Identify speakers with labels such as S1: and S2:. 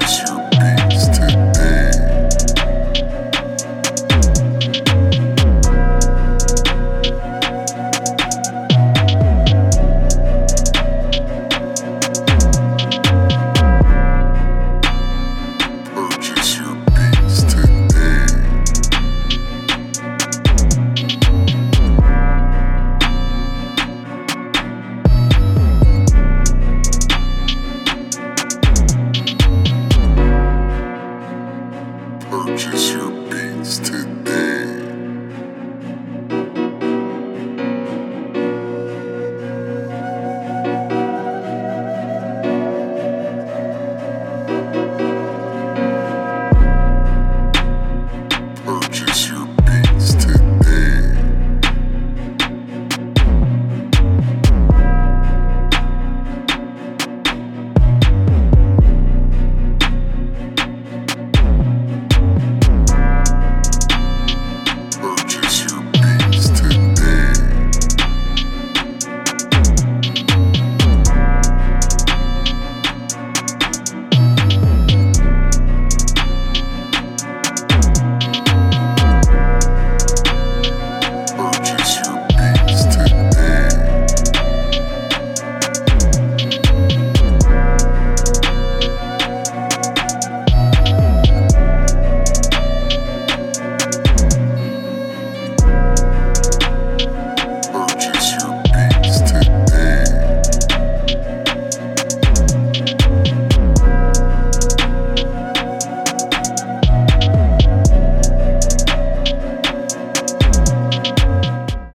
S1: Just you. Just your beats today.